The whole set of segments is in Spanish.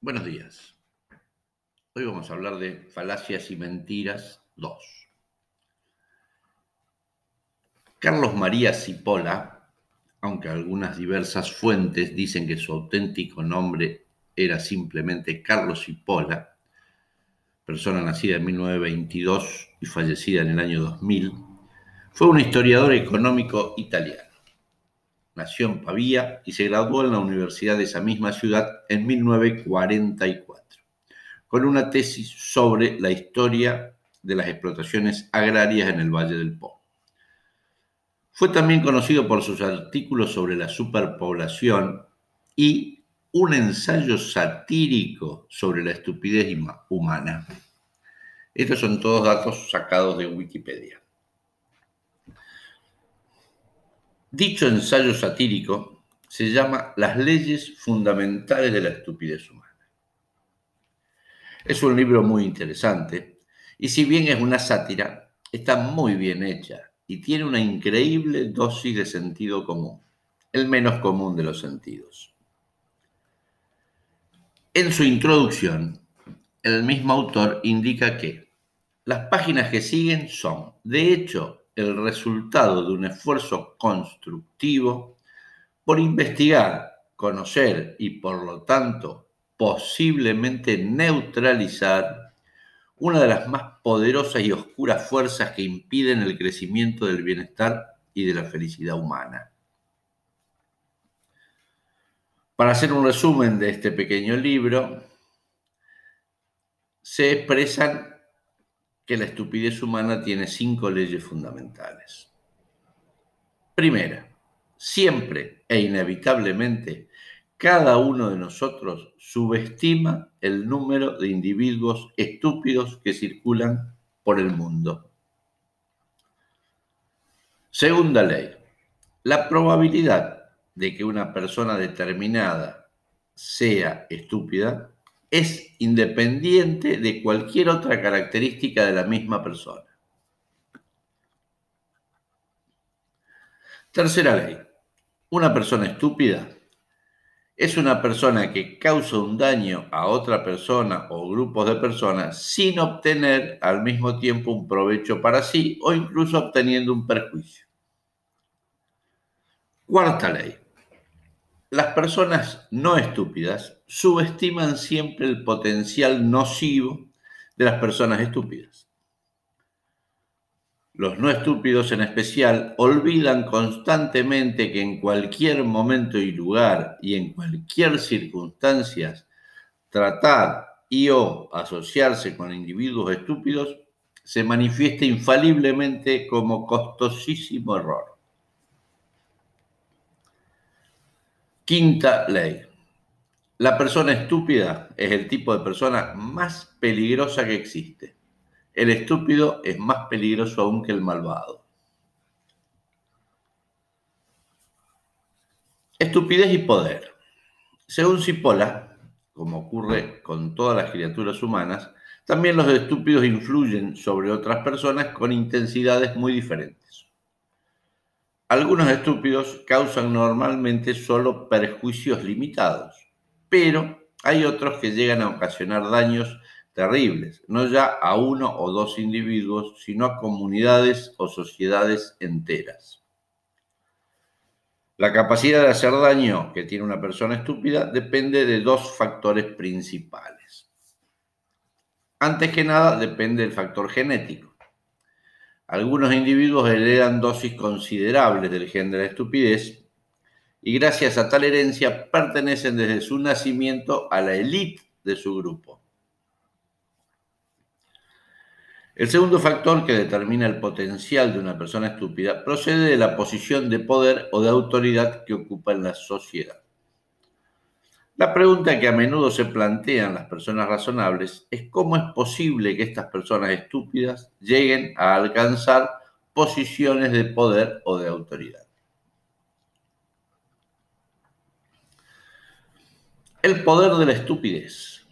Buenos días. Hoy vamos a hablar de falacias y mentiras 2. Carlos María Cipolla, aunque algunas diversas fuentes dicen que su auténtico nombre era simplemente Carlos Cipolla, persona nacida en 1922 y fallecida en el año 2000, fue un historiador económico italiano nació en Pavía y se graduó en la universidad de esa misma ciudad en 1944, con una tesis sobre la historia de las explotaciones agrarias en el Valle del Po. Fue también conocido por sus artículos sobre la superpoblación y un ensayo satírico sobre la estupidez humana. Estos son todos datos sacados de Wikipedia. Dicho ensayo satírico se llama Las leyes fundamentales de la estupidez humana. Es un libro muy interesante y si bien es una sátira, está muy bien hecha y tiene una increíble dosis de sentido común, el menos común de los sentidos. En su introducción, el mismo autor indica que las páginas que siguen son, de hecho, el resultado de un esfuerzo constructivo por investigar, conocer y por lo tanto posiblemente neutralizar una de las más poderosas y oscuras fuerzas que impiden el crecimiento del bienestar y de la felicidad humana. Para hacer un resumen de este pequeño libro, se expresan que la estupidez humana tiene cinco leyes fundamentales. Primera, siempre e inevitablemente cada uno de nosotros subestima el número de individuos estúpidos que circulan por el mundo. Segunda ley, la probabilidad de que una persona determinada sea estúpida es independiente de cualquier otra característica de la misma persona. Tercera ley. Una persona estúpida es una persona que causa un daño a otra persona o grupos de personas sin obtener al mismo tiempo un provecho para sí o incluso obteniendo un perjuicio. Cuarta ley. Las personas no estúpidas subestiman siempre el potencial nocivo de las personas estúpidas. Los no estúpidos en especial olvidan constantemente que en cualquier momento y lugar y en cualquier circunstancia tratar y o asociarse con individuos estúpidos se manifiesta infaliblemente como costosísimo error. Quinta ley. La persona estúpida es el tipo de persona más peligrosa que existe. El estúpido es más peligroso aún que el malvado. Estupidez y poder. Según Cipolla, como ocurre con todas las criaturas humanas, también los estúpidos influyen sobre otras personas con intensidades muy diferentes. Algunos estúpidos causan normalmente solo perjuicios limitados, pero hay otros que llegan a ocasionar daños terribles, no ya a uno o dos individuos, sino a comunidades o sociedades enteras. La capacidad de hacer daño que tiene una persona estúpida depende de dos factores principales. Antes que nada, depende del factor genético. Algunos individuos heredan dosis considerables del gen de la estupidez y gracias a tal herencia pertenecen desde su nacimiento a la élite de su grupo. El segundo factor que determina el potencial de una persona estúpida procede de la posición de poder o de autoridad que ocupa en la sociedad. La pregunta que a menudo se plantean las personas razonables es cómo es posible que estas personas estúpidas lleguen a alcanzar posiciones de poder o de autoridad. El poder de la estupidez.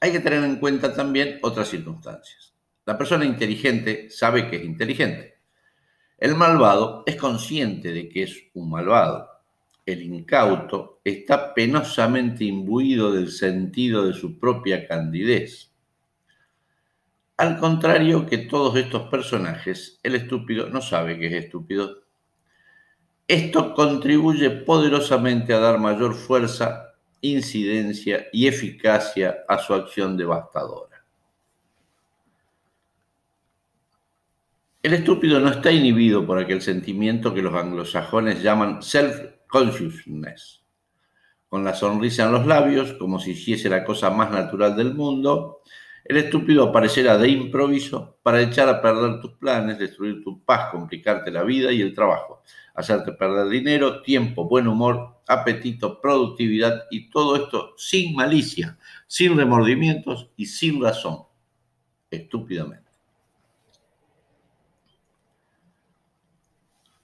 Hay que tener en cuenta también otras circunstancias. La persona inteligente sabe que es inteligente. El malvado es consciente de que es un malvado el incauto, está penosamente imbuido del sentido de su propia candidez. Al contrario que todos estos personajes, el estúpido no sabe que es estúpido. Esto contribuye poderosamente a dar mayor fuerza, incidencia y eficacia a su acción devastadora. El estúpido no está inhibido por aquel sentimiento que los anglosajones llaman self-consciousness. Con la sonrisa en los labios, como si hiciese la cosa más natural del mundo, el estúpido aparecerá de improviso para echar a perder tus planes, destruir tu paz, complicarte la vida y el trabajo, hacerte perder dinero, tiempo, buen humor, apetito, productividad y todo esto sin malicia, sin remordimientos y sin razón, estúpidamente.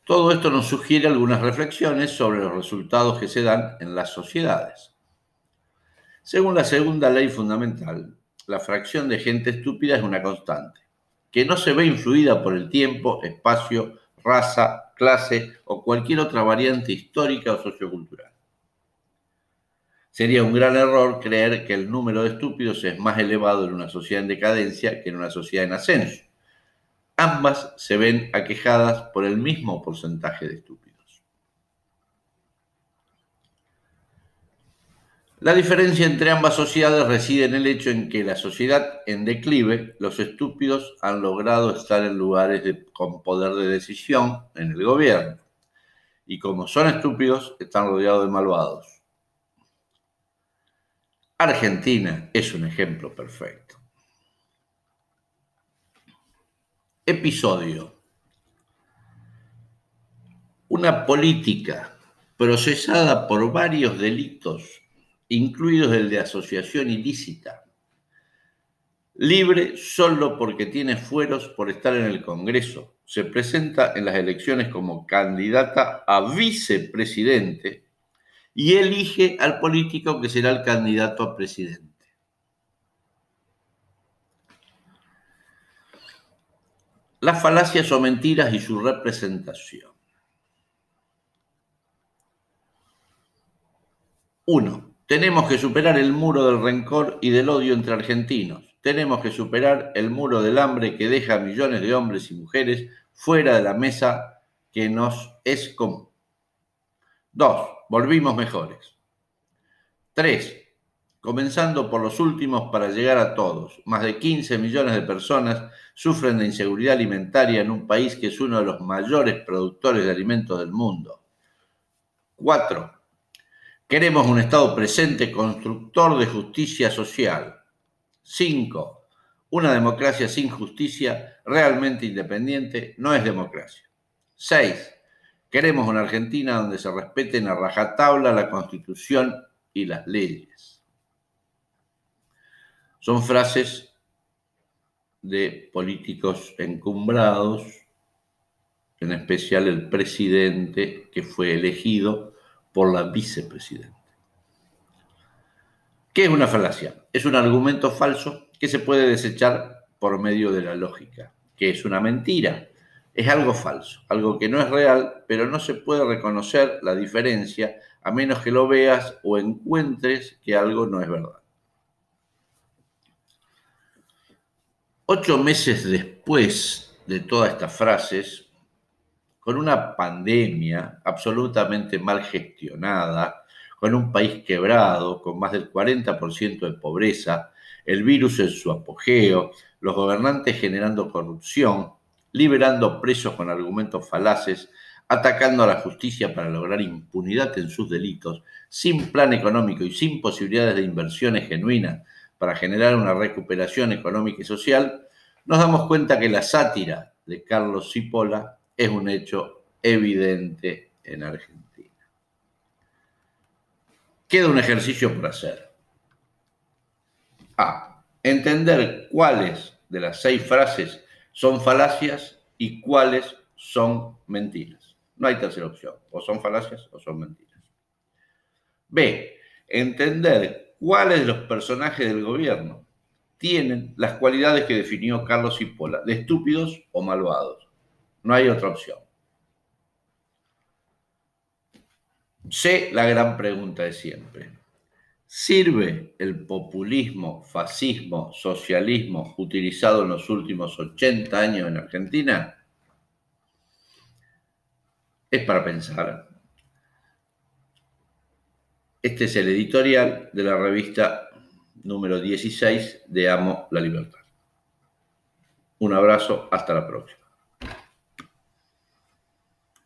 Todo esto nos sugiere algunas reflexiones sobre los resultados que se dan en las sociedades. Según la segunda ley fundamental, la fracción de gente estúpida es una constante, que no se ve influida por el tiempo, espacio, raza, clase o cualquier otra variante histórica o sociocultural. Sería un gran error creer que el número de estúpidos es más elevado en una sociedad en decadencia que en una sociedad en ascenso. Ambas se ven aquejadas por el mismo porcentaje de estúpidos. La diferencia entre ambas sociedades reside en el hecho en que la sociedad en declive, los estúpidos han logrado estar en lugares con poder de decisión en el gobierno. Y como son estúpidos, están rodeados de malvados. Argentina es un ejemplo perfecto. Episodio. Una política procesada por varios delitos incluidos el de asociación ilícita, libre solo porque tiene fueros por estar en el Congreso. Se presenta en las elecciones como candidata a vicepresidente y elige al político que será el candidato a presidente. Las falacias o mentiras y su representación. Uno. Tenemos que superar el muro del rencor y del odio entre argentinos. Tenemos que superar el muro del hambre que deja a millones de hombres y mujeres fuera de la mesa que nos es común. Dos, volvimos mejores. Tres, comenzando por los últimos para llegar a todos. Más de 15 millones de personas sufren de inseguridad alimentaria en un país que es uno de los mayores productores de alimentos del mundo. Cuatro, Queremos un Estado presente, constructor de justicia social. 5. Una democracia sin justicia, realmente independiente, no es democracia. 6. Queremos una Argentina donde se respeten a rajatabla la Constitución y las leyes. Son frases de políticos encumbrados, en especial el presidente que fue elegido por la vicepresidenta. ¿Qué es una falacia? Es un argumento falso que se puede desechar por medio de la lógica. ¿Qué es una mentira? Es algo falso, algo que no es real, pero no se puede reconocer la diferencia a menos que lo veas o encuentres que algo no es verdad. Ocho meses después de todas estas frases, con una pandemia absolutamente mal gestionada, con un país quebrado, con más del 40% de pobreza, el virus en su apogeo, los gobernantes generando corrupción, liberando presos con argumentos falaces, atacando a la justicia para lograr impunidad en sus delitos, sin plan económico y sin posibilidades de inversiones genuinas para generar una recuperación económica y social, nos damos cuenta que la sátira de Carlos Cipolla es un hecho evidente en Argentina. Queda un ejercicio por hacer. A. Entender cuáles de las seis frases son falacias y cuáles son mentiras. No hay tercera opción. O son falacias o son mentiras. B. Entender cuáles de los personajes del gobierno tienen las cualidades que definió Carlos Hipola, de estúpidos o malvados. No hay otra opción. sé la gran pregunta de siempre. ¿Sirve el populismo, fascismo, socialismo utilizado en los últimos 80 años en Argentina? Es para pensar. Este es el editorial de la revista número 16 de Amo la Libertad. Un abrazo, hasta la próxima.